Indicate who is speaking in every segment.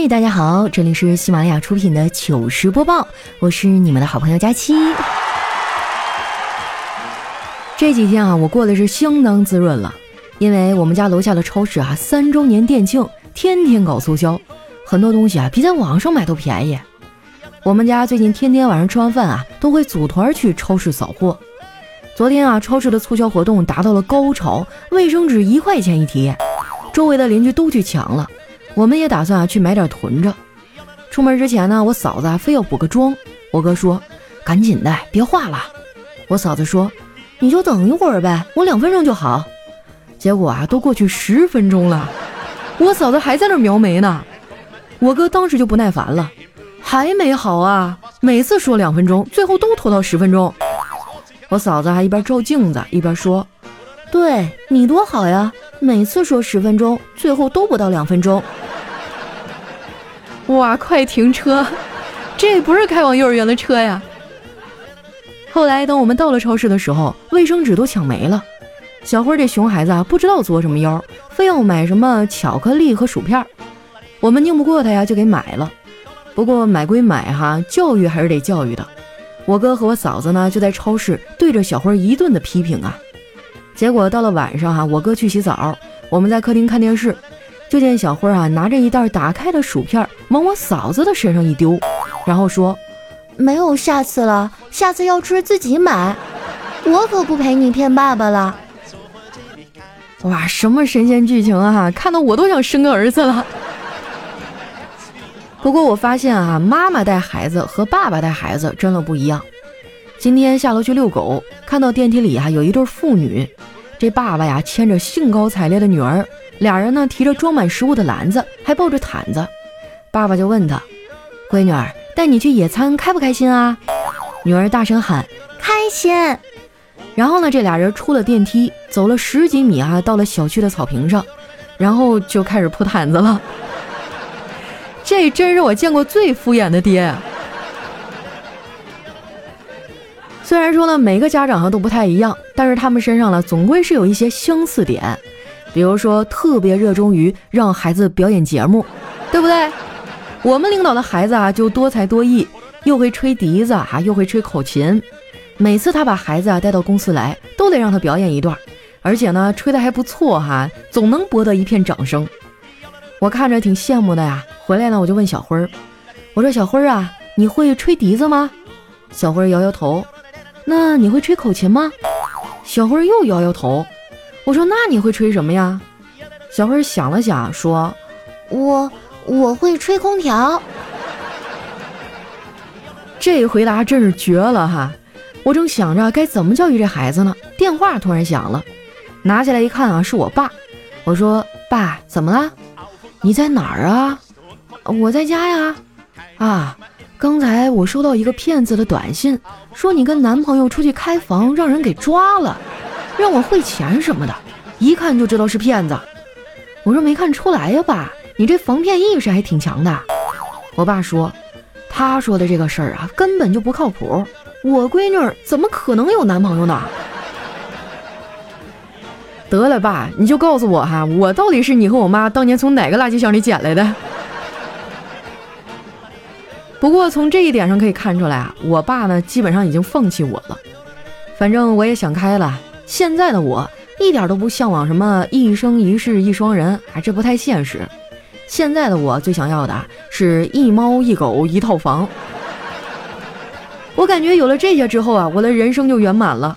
Speaker 1: 嗨，大家好，这里是喜马拉雅出品的糗事播报，我是你们的好朋友佳期。这几天啊，我过得是相当滋润了，因为我们家楼下的超市啊，三周年店庆，天天搞促销，很多东西啊比在网上买都便宜。我们家最近天天晚上吃完饭啊，都会组团去超市扫货。昨天啊，超市的促销活动达到了高潮，卫生纸一块钱一提，周围的邻居都去抢了。我们也打算啊去买点囤着。出门之前呢，我嫂子啊非要补个妆，我哥说：“赶紧的，别化了。”我嫂子说：“你就等一会儿呗，我两分钟就好。”结果啊，都过去十分钟了，我嫂子还在那描眉呢。我哥当时就不耐烦了：“还没好啊？每次说两分钟，最后都拖到十分钟。”我嫂子还一边照镜子一边说：“对你多好呀，每次说十分钟，最后都不到两分钟。”哇，快停车！这不是开往幼儿园的车呀。后来等我们到了超市的时候，卫生纸都抢没了。小辉这熊孩子啊，不知道作什么妖，非要买什么巧克力和薯片。我们拧不过他呀，就给买了。不过买归买哈，教育还是得教育的。我哥和我嫂子呢，就在超市对着小辉一顿的批评啊。结果到了晚上哈，我哥去洗澡，我们在客厅看电视。就见小辉啊拿着一袋打开的薯片往我嫂子的身上一丢，然后说：“
Speaker 2: 没有下次了，下次要吃自己买，我可不陪你骗爸爸了。”
Speaker 1: 哇，什么神仙剧情啊！看得我都想生个儿子了。不过我发现啊，妈妈带孩子和爸爸带孩子真的不一样。今天下楼去遛狗，看到电梯里啊有一对父女，这爸爸呀牵着兴高采烈的女儿。俩人呢提着装满食物的篮子，还抱着毯子。爸爸就问他：“闺女儿，带你去野餐开不开心啊？”女儿大声喊：“
Speaker 2: 开心！”
Speaker 1: 然后呢，这俩人出了电梯，走了十几米啊，到了小区的草坪上，然后就开始铺毯子了。这真是我见过最敷衍的爹然说呢，每个家长啊都不太一样，但是他们身上呢，总归是有一些相似点。比如说，特别热衷于让孩子表演节目，对不对？我们领导的孩子啊，就多才多艺，又会吹笛子啊，又会吹口琴。每次他把孩子啊带到公司来，都得让他表演一段，而且呢，吹得还不错哈，总能博得一片掌声。我看着挺羡慕的呀。回来呢，我就问小辉儿，我说小辉儿啊，你会吹笛子吗？小辉儿摇摇头。那你会吹口琴吗？小辉儿又摇摇头。我说：“那你会吹什么呀？”小辉想了想，说：“
Speaker 2: 我我会吹空调。”
Speaker 1: 这回答真是绝了哈！我正想着该怎么教育这孩子呢，电话突然响了，拿起来一看啊，是我爸。我说：“爸，怎么了？你在哪儿啊？”“我在家呀。”“啊，刚才我收到一个骗子的短信，说你跟男朋友出去开房，让人给抓了。”让我汇钱什么的，一看就知道是骗子。我说没看出来呀，爸，你这防骗意识还挺强的。我爸说，他说的这个事儿啊，根本就不靠谱。我闺女怎么可能有男朋友呢？得了，爸，你就告诉我哈，我到底是你和我妈当年从哪个垃圾箱里捡来的？不过从这一点上可以看出来啊，我爸呢基本上已经放弃我了。反正我也想开了。现在的我一点都不向往什么一生一世一双人，啊，这不太现实。现在的我最想要的是一猫一狗一套房。我感觉有了这些之后啊，我的人生就圆满了。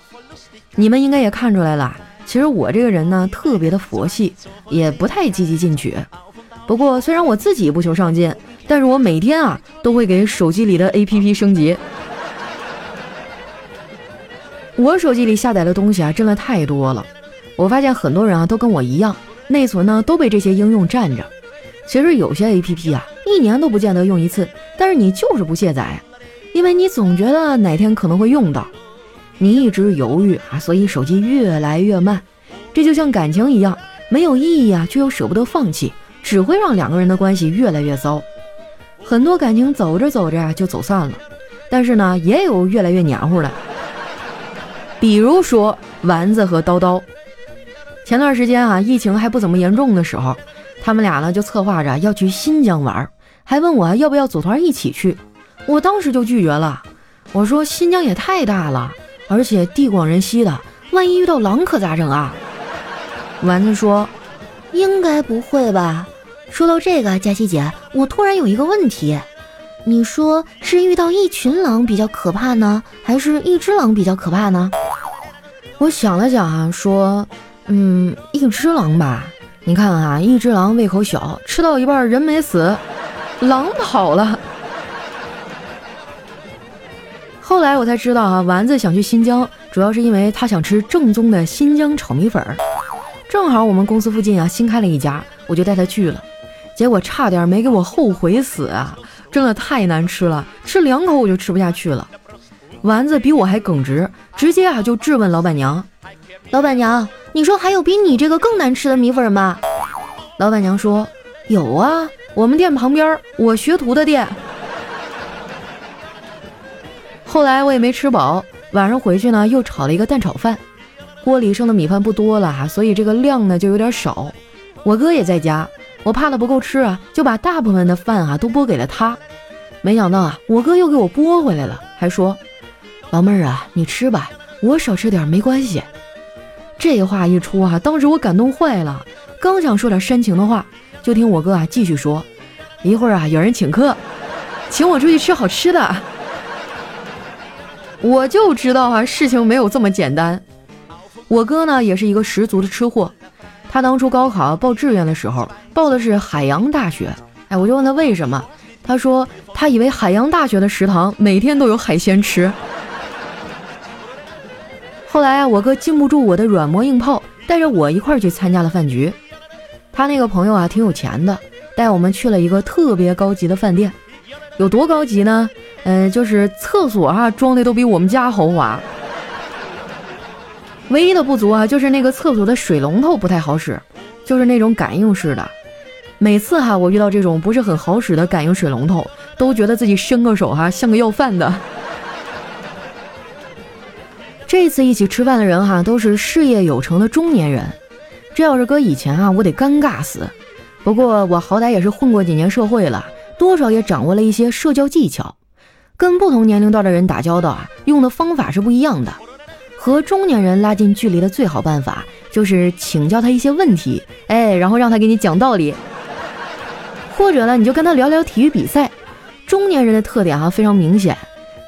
Speaker 1: 你们应该也看出来了，其实我这个人呢特别的佛系，也不太积极进取。不过虽然我自己不求上进，但是我每天啊都会给手机里的 APP 升级。我手机里下载的东西啊，真的太多了。我发现很多人啊，都跟我一样，内存呢都被这些应用占着。其实有些 A P P 啊，一年都不见得用一次，但是你就是不卸载，因为你总觉得哪天可能会用到。你一直犹豫啊，所以手机越来越慢。这就像感情一样，没有意义啊，却又舍不得放弃，只会让两个人的关系越来越糟。很多感情走着走着啊就走散了，但是呢，也有越来越黏糊的。比如说丸子和叨叨，前段时间啊，疫情还不怎么严重的时候，他们俩呢就策划着要去新疆玩，还问我要不要组团一起去。我当时就拒绝了，我说新疆也太大了，而且地广人稀的，万一遇到狼可咋整啊？丸子说，
Speaker 2: 应该不会吧。说到这个，佳琪姐，我突然有一个问题，你说是遇到一群狼比较可怕呢，还是一只狼比较可怕呢？
Speaker 1: 我想了想啊，说，嗯，一只狼吧。你看啊，一只狼胃口小，吃到一半人没死，狼跑了。后来我才知道啊，丸子想去新疆，主要是因为他想吃正宗的新疆炒米粉。正好我们公司附近啊新开了一家，我就带他去了。结果差点没给我后悔死啊！真的太难吃了，吃两口我就吃不下去了。丸子比我还耿直，直接啊就质问老板娘：“
Speaker 2: 老板娘，你说还有比你这个更难吃的米粉吗？”
Speaker 1: 老板娘说：“有啊，我们店旁边我学徒的店。”后来我也没吃饱，晚上回去呢又炒了一个蛋炒饭，锅里剩的米饭不多了，所以这个量呢就有点少。我哥也在家，我怕他不够吃啊，就把大部分的饭啊都拨给了他。没想到啊，我哥又给我拨回来了，还说：“老妹儿啊，你吃吧，我少吃点没关系。”这话一出啊，当时我感动坏了，刚想说点煽情的话，就听我哥啊继续说：“一会儿啊有人请客，请我出去吃好吃的。”我就知道啊，事情没有这么简单。我哥呢，也是一个十足的吃货。他当初高考报志愿的时候，报的是海洋大学。哎，我就问他为什么，他说他以为海洋大学的食堂每天都有海鲜吃。后来啊，我哥禁不住我的软磨硬泡，带着我一块儿去参加了饭局。他那个朋友啊，挺有钱的，带我们去了一个特别高级的饭店。有多高级呢？嗯，就是厕所啊，装的都比我们家豪华。唯一的不足啊，就是那个厕所的水龙头不太好使，就是那种感应式的。每次哈，我遇到这种不是很好使的感应水龙头，都觉得自己伸个手哈，像个要饭的。这次一起吃饭的人哈，都是事业有成的中年人。这要是搁以前啊，我得尴尬死。不过我好歹也是混过几年社会了，多少也掌握了一些社交技巧。跟不同年龄段的人打交道啊，用的方法是不一样的。和中年人拉近距离的最好办法，就是请教他一些问题，哎，然后让他给你讲道理。或者呢，你就跟他聊聊体育比赛。中年人的特点哈非常明显，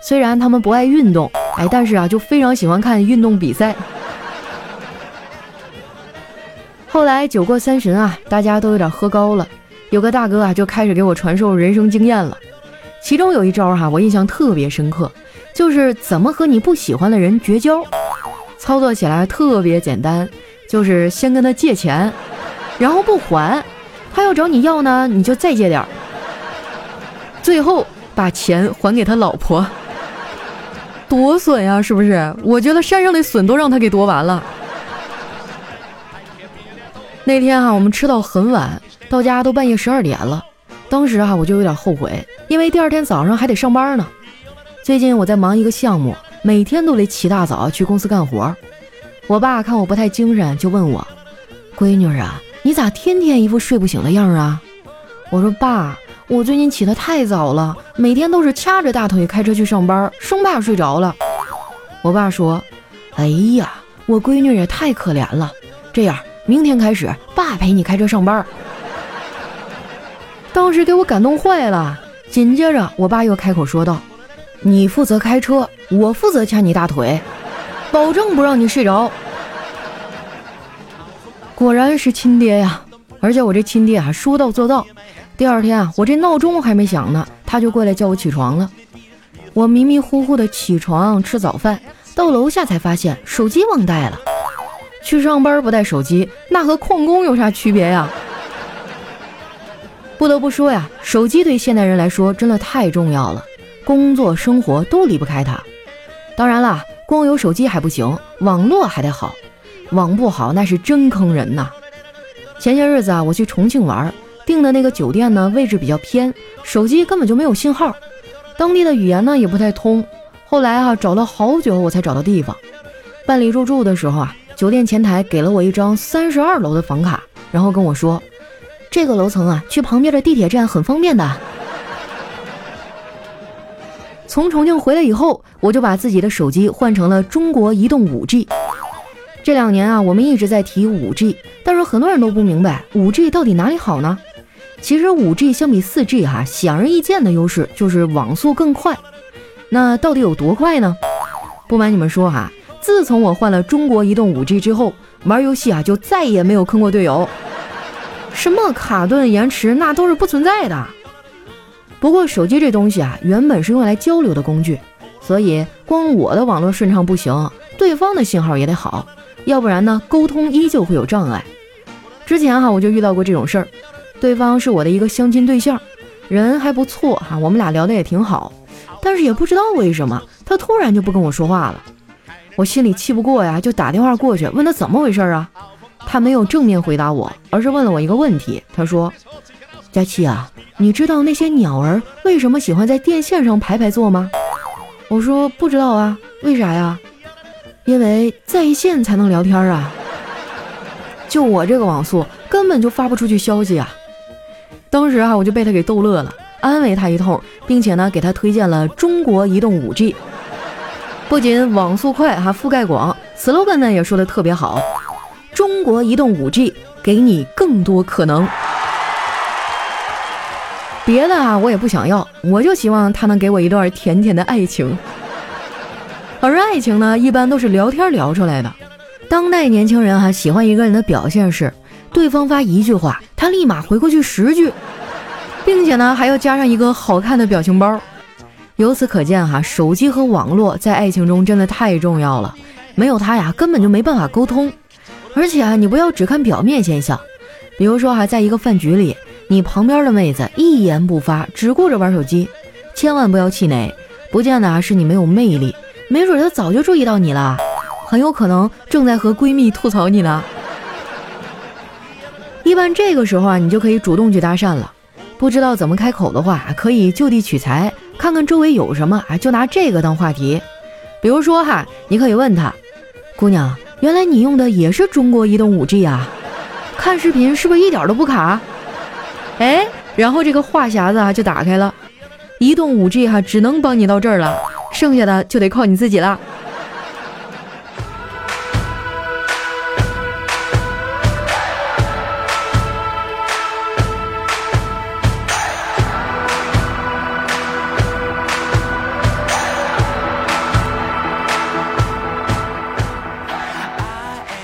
Speaker 1: 虽然他们不爱运动，哎，但是啊，就非常喜欢看运动比赛。后来酒过三巡啊，大家都有点喝高了，有个大哥啊就开始给我传授人生经验了。其中有一招哈，我印象特别深刻，就是怎么和你不喜欢的人绝交。操作起来特别简单，就是先跟他借钱，然后不还，他要找你要呢，你就再借点儿，最后把钱还给他老婆。多损呀，是不是？我觉得山上的笋都让他给夺完了。那天哈，我们吃到很晚，到家都半夜十二点了。当时哈，我就有点后悔，因为第二天早上还得上班呢。最近我在忙一个项目，每天都得起大早去公司干活。我爸看我不太精神，就问我：“闺女啊，你咋天天一副睡不醒的样啊？”我说：“爸，我最近起得太早了，每天都是掐着大腿开车去上班，生怕睡着了。”我爸说：“哎呀，我闺女也太可怜了。这样，明天开始，爸陪你开车上班。”当时给我感动坏了。紧接着，我爸又开口说道：“你负责开车，我负责掐你大腿，保证不让你睡着。”果然是亲爹呀！而且我这亲爹啊，说到做到。第二天啊，我这闹钟还没响呢，他就过来叫我起床了。我迷迷糊糊的起床吃早饭，到楼下才发现手机忘带了。去上班不带手机，那和旷工有啥区别呀？不得不说呀，手机对现代人来说真的太重要了，工作生活都离不开它。当然了，光有手机还不行，网络还得好，网不好那是真坑人呐。前些日子啊，我去重庆玩，订的那个酒店呢位置比较偏，手机根本就没有信号，当地的语言呢也不太通。后来啊，找了好久我才找到地方。办理入住的时候啊，酒店前台给了我一张三十二楼的房卡，然后跟我说。这个楼层啊，去旁边的地铁站很方便的。从重庆回来以后，我就把自己的手机换成了中国移动 5G。这两年啊，我们一直在提 5G，但是很多人都不明白 5G 到底哪里好呢？其实 5G 相比 4G 哈，显而易见的优势就是网速更快。那到底有多快呢？不瞒你们说哈，自从我换了中国移动 5G 之后，玩游戏啊就再也没有坑过队友，什么卡顿延迟那都是不存在的。不过手机这东西啊，原本是用来交流的工具，所以光我的网络顺畅不行，对方的信号也得好，要不然呢，沟通依旧会有障碍。之前哈我就遇到过这种事儿，对方是我的一个相亲对象，人还不错哈，我们俩聊得也挺好，但是也不知道为什么他突然就不跟我说话了，我心里气不过呀，就打电话过去问他怎么回事啊，他没有正面回答我，而是问了我一个问题，他说：“佳期啊。”你知道那些鸟儿为什么喜欢在电线上排排坐吗？我说不知道啊，为啥呀？因为在线才能聊天啊。就我这个网速，根本就发不出去消息啊。当时啊，我就被他给逗乐了，安慰他一通，并且呢，给他推荐了中国移动 5G，不仅网速快，还覆盖广，slogan 呢也说的特别好，中国移动 5G 给你更多可能。别的啊，我也不想要，我就希望他能给我一段甜甜的爱情。而爱情呢，一般都是聊天聊出来的。当代年轻人哈喜欢一个人的表现是，对方发一句话，他立马回过去十句，并且呢还要加上一个好看的表情包。由此可见哈，手机和网络在爱情中真的太重要了，没有它呀，根本就没办法沟通。而且啊，你不要只看表面现象，比如说哈，在一个饭局里。你旁边的妹子一言不发，只顾着玩手机，千万不要气馁，不见得啊是你没有魅力，没准她早就注意到你了，很有可能正在和闺蜜吐槽你呢。一般这个时候啊，你就可以主动去搭讪了。不知道怎么开口的话，可以就地取材，看看周围有什么啊，就拿这个当话题。比如说哈，你可以问她：“姑娘，原来你用的也是中国移动 5G 啊？看视频是不是一点都不卡？”哎，然后这个话匣子啊就打开了，移动五 G 哈只能帮你到这儿了，剩下的就得靠你自己了。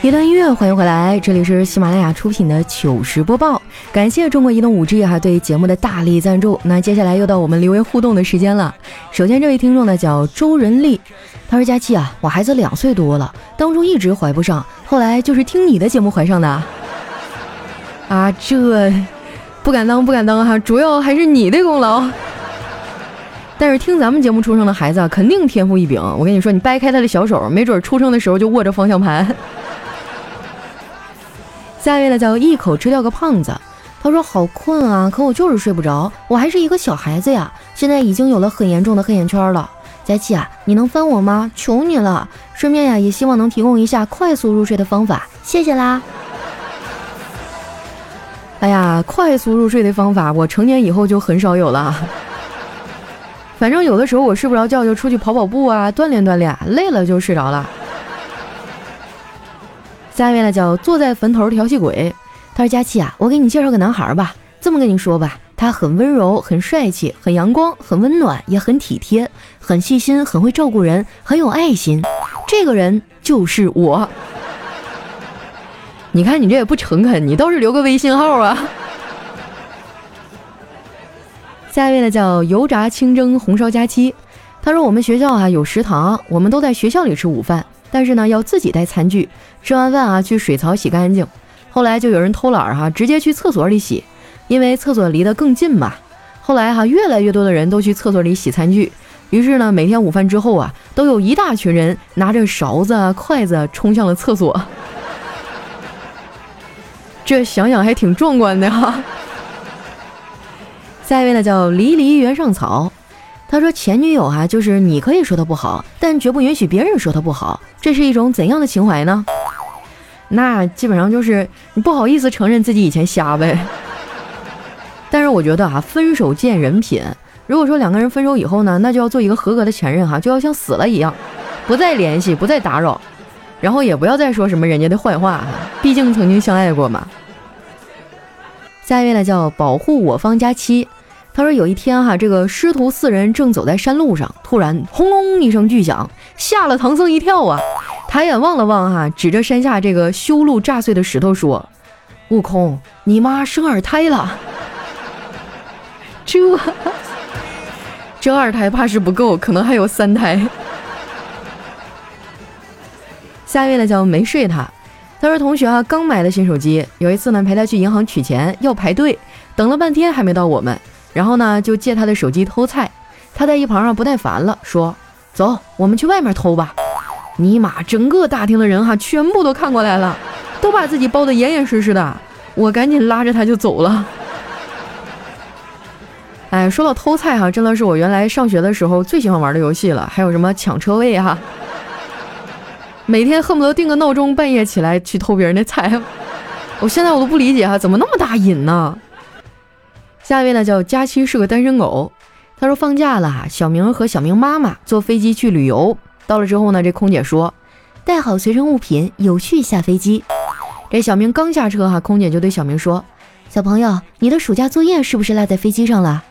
Speaker 1: 一段音乐，欢迎回来，这里是喜马拉雅出品的糗事播报，感谢中国移动五 G 哈对节目的大力赞助。那接下来又到我们留言互动的时间了。首先这位听众呢叫周仁丽，他说：“佳期啊，我孩子两岁多了，当初一直怀不上，后来就是听你的节目怀上的。啊，这不敢当不敢当哈，主要还是你的功劳。但是听咱们节目出生的孩子啊，肯定天赋异禀。我跟你说，你掰开他的小手，没准出生的时候就握着方向盘。”下一位呢叫一口吃掉个胖子，他说好困啊，可我就是睡不着，我还是一个小孩子呀，现在已经有了很严重的黑眼圈了。佳琪啊，你能帮我吗？求你了，顺便呀也希望能提供一下快速入睡的方法，谢谢啦。哎呀，快速入睡的方法我成年以后就很少有了，反正有的时候我睡不着觉就出去跑跑步啊，锻炼锻炼，累了就睡着了。下一位呢叫坐在坟头调戏鬼，他说佳琪啊，我给你介绍个男孩吧。这么跟你说吧，他很温柔，很帅气，很阳光，很温暖，也很体贴，很细心，很会照顾人，很有爱心。这个人就是我。你看你这也不诚恳，你倒是留个微信号啊。下一位呢叫油炸清蒸红烧佳期，他说我们学校啊有食堂，我们都在学校里吃午饭。但是呢，要自己带餐具，吃完饭啊，去水槽洗干净。后来就有人偷懒儿哈，直接去厕所里洗，因为厕所离得更近嘛。后来哈，越来越多的人都去厕所里洗餐具，于是呢，每天午饭之后啊，都有一大群人拿着勺子啊、筷子冲向了厕所。这想想还挺壮观的哈。下一位呢，叫离离原上草。他说：“前女友啊，就是你可以说她不好，但绝不允许别人说她不好，这是一种怎样的情怀呢？那基本上就是你不好意思承认自己以前瞎呗。但是我觉得啊，分手见人品，如果说两个人分手以后呢，那就要做一个合格的前任哈，就要像死了一样，不再联系，不再打扰，然后也不要再说什么人家的坏话哈，毕竟曾经相爱过嘛。下一位呢叫保护我方佳期，他说有一天哈，这个师徒四人正走在山路上，突然轰隆一声巨响，吓了唐僧一跳啊！抬眼望了望哈，指着山下这个修路炸碎的石头说：“悟空，你妈生二胎了。”这这二胎怕是不够，可能还有三胎。下一位呢叫没睡他。他说：“同学啊，刚买的新手机，有一次呢陪他去银行取钱，要排队，等了半天还没到我们，然后呢就借他的手机偷菜。他在一旁啊不耐烦了，说：走，我们去外面偷吧。尼玛，整个大厅的人哈全部都看过来了，都把自己包得严严实实的。我赶紧拉着他就走了。哎，说到偷菜哈，真的是我原来上学的时候最喜欢玩的游戏了，还有什么抢车位哈。”每天恨不得定个闹钟，半夜起来去偷别人的菜。我现在我都不理解哈，怎么那么大瘾呢？下一位呢叫佳期是个单身狗，他说放假了，小明和小明妈妈坐飞机去旅游。到了之后呢，这空姐说带好随身物品，有序下飞机。这小明刚下车哈，空姐就对小明说：“小朋友，你的暑假作业是不是落在飞机上了？”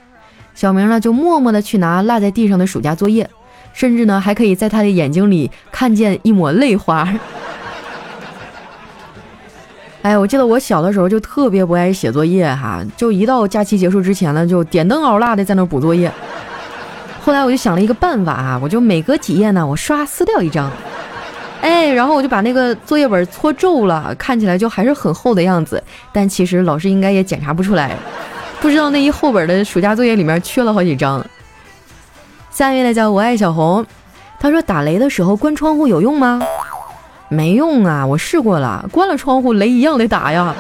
Speaker 1: 小明呢就默默的去拿落在地上的暑假作业。甚至呢，还可以在他的眼睛里看见一抹泪花。哎，我记得我小的时候就特别不爱写作业哈，就一到假期结束之前呢，就点灯熬蜡的在那补作业。后来我就想了一个办法啊，我就每隔几页呢，我刷撕掉一张，哎，然后我就把那个作业本搓皱了，看起来就还是很厚的样子，但其实老师应该也检查不出来，不知道那一厚本的暑假作业里面缺了好几张。下一位呢叫我爱小红，他说打雷的时候关窗户有用吗？没用啊，我试过了，关了窗户雷一样得打呀。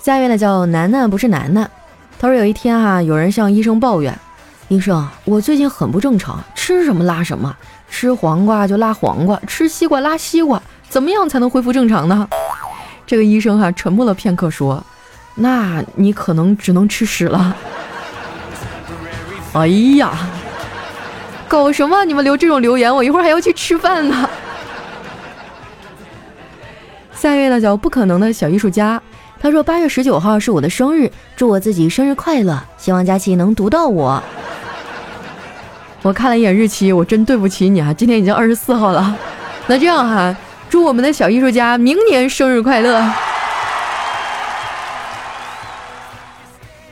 Speaker 1: 下一位呢叫楠楠，不是楠楠，他说有一天哈，有人向医生抱怨，医生，我最近很不正常，吃什么拉什么，吃黄瓜就拉黄瓜，吃西瓜拉西瓜，怎么样才能恢复正常呢？这个医生哈沉默了片刻说，那你可能只能吃屎了。哎呀，搞什么？你们留这种留言，我一会儿还要去吃饭呢。下一位呢叫不可能的小艺术家，他说八月十九号是我的生日，祝我自己生日快乐，希望佳琪能读到我。我看了一眼日期，我真对不起你啊，今天已经二十四号了。那这样哈，祝我们的小艺术家明年生日快乐。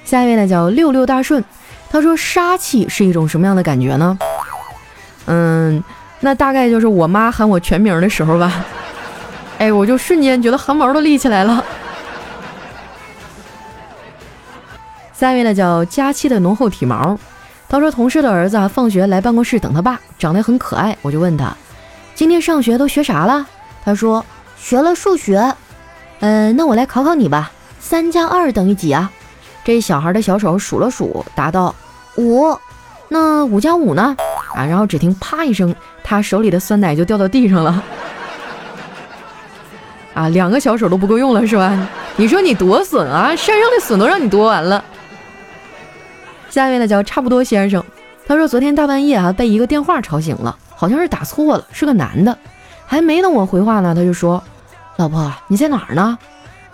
Speaker 1: 下一位呢叫六六大顺。他说：“杀气是一种什么样的感觉呢？嗯，那大概就是我妈喊我全名的时候吧。哎，我就瞬间觉得汗毛都立起来了。”下一位呢叫佳期的浓厚体毛。他说：“同事的儿子啊，放学来办公室等他爸，长得很可爱。我就问他，今天上学都学啥了？他说学了数学。嗯，那我来考考你吧，三加二等于几啊？这小孩的小手数了数，答道。”五，那五加五呢？啊，然后只听啪一声，他手里的酸奶就掉到地上了。啊，两个小手都不够用了是吧？你说你多损啊！山上的笋都让你夺完了。下面呢叫差不多先生，他说昨天大半夜啊被一个电话吵醒了，好像是打错了，是个男的。还没等我回话呢，他就说：“老婆你在哪儿呢？”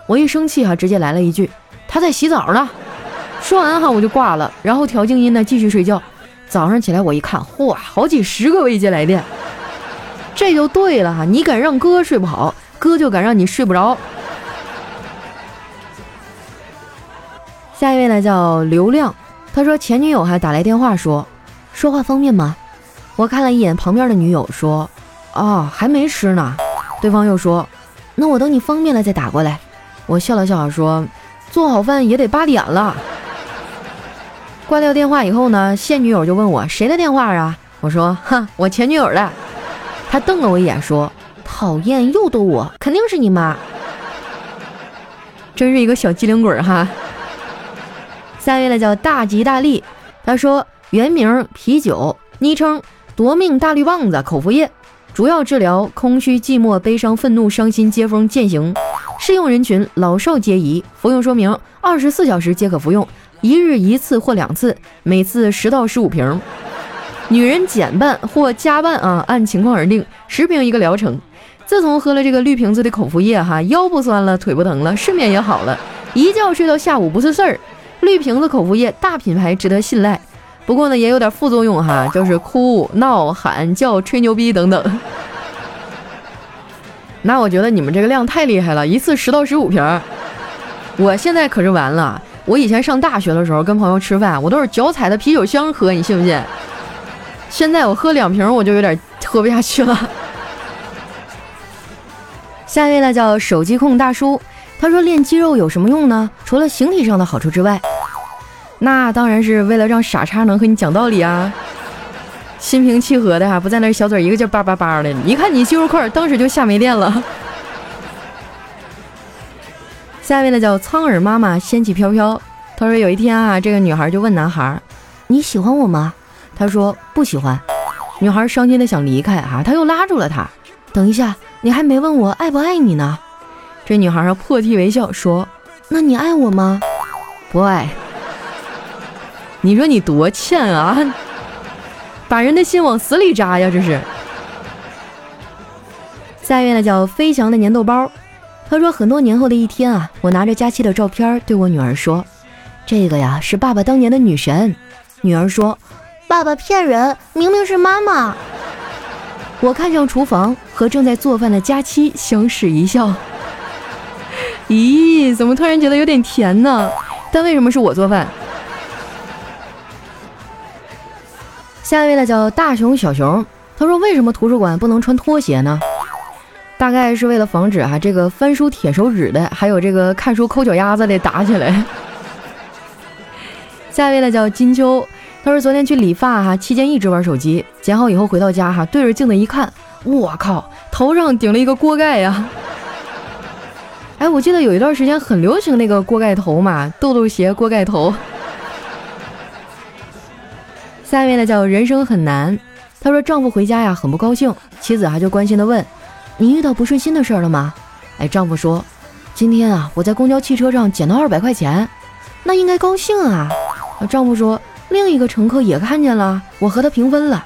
Speaker 1: 我一生气哈，直接来了一句：“他在洗澡呢。”说完哈，我就挂了，然后调静音呢，继续睡觉。早上起来我一看，嚯，好几十个未接来电，这就对了哈。你敢让哥睡不好，哥就敢让你睡不着。下一位呢叫刘亮，他说前女友还打来电话说，说话方便吗？我看了一眼旁边的女友说，哦，还没吃呢。对方又说，那我等你方便了再打过来。我笑了笑说，做好饭也得八点了。挂掉电话以后呢，现女友就问我谁的电话啊？我说，哼，我前女友的。她瞪了我一眼，说：“讨厌，又逗我，肯定是你妈。”真是一个小机灵鬼哈。下一位呢叫大吉大利，他说原名啤酒，昵称夺命大绿棒子口服液，主要治疗空虚、寂寞、悲伤、愤怒、伤心、接风、践行，适用人群老少皆宜。服用说明：二十四小时皆可服用。一日一次或两次，每次十到十五瓶。女人减半或加半啊，按情况而定，十瓶一个疗程。自从喝了这个绿瓶子的口服液哈，腰不酸了，腿不疼了，睡眠也好了，一觉睡到下午不是事儿。绿瓶子口服液，大品牌，值得信赖。不过呢，也有点副作用哈，就是哭闹喊叫、吹牛逼等等。那我觉得你们这个量太厉害了，一次十到十五瓶。我现在可是完了，我以前上大学的时候跟朋友吃饭，我都是脚踩的啤酒箱喝，你信不信？现在我喝两瓶我就有点喝不下去了。下一位呢叫手机控大叔，他说练肌肉有什么用呢？除了形体上的好处之外，那当然是为了让傻叉能和你讲道理啊，心平气和的哈，不在那小嘴一个劲叭叭叭的，一看你肌肉块，当时就吓没电了。下一位呢叫苍耳妈妈仙气飘飘，他说有一天啊，这个女孩就问男孩：“你喜欢我吗？”他说不喜欢，女孩伤心的想离开啊，他又拉住了她。等一下，你还没问我爱不爱你呢。这女孩破涕为笑说：“那你爱我吗？”不爱。你说你多欠啊，把人的心往死里扎呀，这是。下一位呢叫飞翔的粘豆包，他说很多年后的一天啊，我拿着佳期的照片对我女儿说：“这个呀是爸爸当年的女神。”女儿说。
Speaker 2: 爸爸骗人，明明是妈妈。
Speaker 1: 我看向厨房，和正在做饭的佳期相视一笑。咦，怎么突然觉得有点甜呢？但为什么是我做饭？下一位呢，叫大熊小熊。他说：“为什么图书馆不能穿拖鞋呢？”大概是为了防止啊，这个翻书铁手指的，还有这个看书抠脚丫子的打起来。下一位呢，叫金秋。他说昨天去理发哈，期间一直玩手机，剪好以后回到家哈，对着镜子一看，我靠，头上顶了一个锅盖呀！哎，我记得有一段时间很流行那个锅盖头嘛，豆豆鞋锅盖头。下一位呢叫人生很难，他说丈夫回家呀很不高兴，妻子啊就关心的问，你遇到不顺心的事了吗？哎，丈夫说，今天啊我在公交汽车上捡到二百块钱，那应该高兴啊。丈夫说。另一个乘客也看见了，我和他平分了。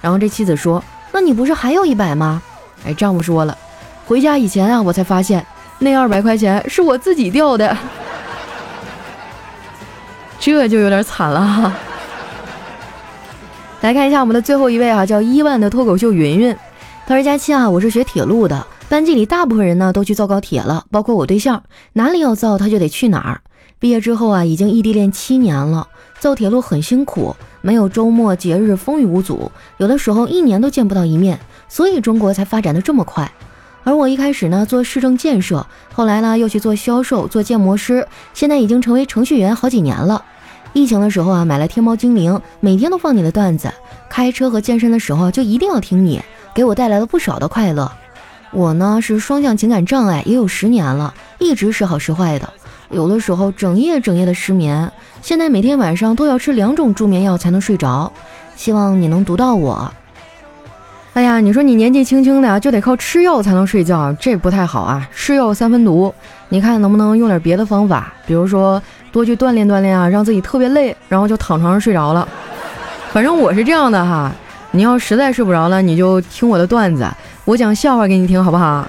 Speaker 1: 然后这妻子说：“那你不是还有一百吗？”哎，丈夫说了：“回家以前啊，我才发现那二百块钱是我自己掉的，这就有点惨了。”来看一下我们的最后一位啊，叫伊万的脱口秀云云。他说：“佳期啊，我是学铁路的，班级里大部分人呢都去造高铁了，包括我对象，哪里要造他就得去哪儿。毕业之后啊，已经异地恋七年了。”造铁路很辛苦，没有周末节日，风雨无阻，有的时候一年都见不到一面，所以中国才发展的这么快。而我一开始呢做市政建设，后来呢又去做销售，做建模师，现在已经成为程序员好几年了。疫情的时候啊，买了天猫精灵，每天都放你的段子。开车和健身的时候就一定要听你，给我带来了不少的快乐。我呢是双向情感障碍，也有十年了，一直时好时坏的。有的时候整夜整夜的失眠，现在每天晚上都要吃两种助眠药才能睡着。希望你能读到我。哎呀，你说你年纪轻轻的就得靠吃药才能睡觉，这不太好啊！吃药三分毒，你看能不能用点别的方法？比如说多去锻炼锻炼啊，让自己特别累，然后就躺床上睡着了。反正我是这样的哈，你要实在睡不着了，你就听我的段子，我讲笑话给你听，好不好？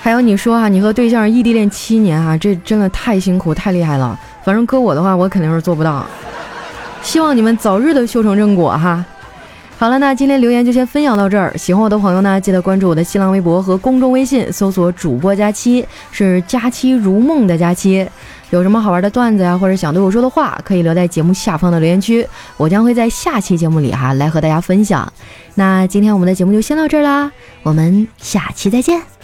Speaker 1: 还有你说啊，你和对象异地恋七年啊，这真的太辛苦太厉害了。反正搁我的话，我肯定是做不到。希望你们早日的修成正果哈。好了，那今天留言就先分享到这儿。喜欢我的朋友呢，记得关注我的新浪微博和公众微信，搜索主播佳期，是佳期如梦的佳期。有什么好玩的段子呀，或者想对我说的话，可以留在节目下方的留言区，我将会在下期节目里哈来和大家分享。那今天我们的节目就先到这儿啦，我们下期再见。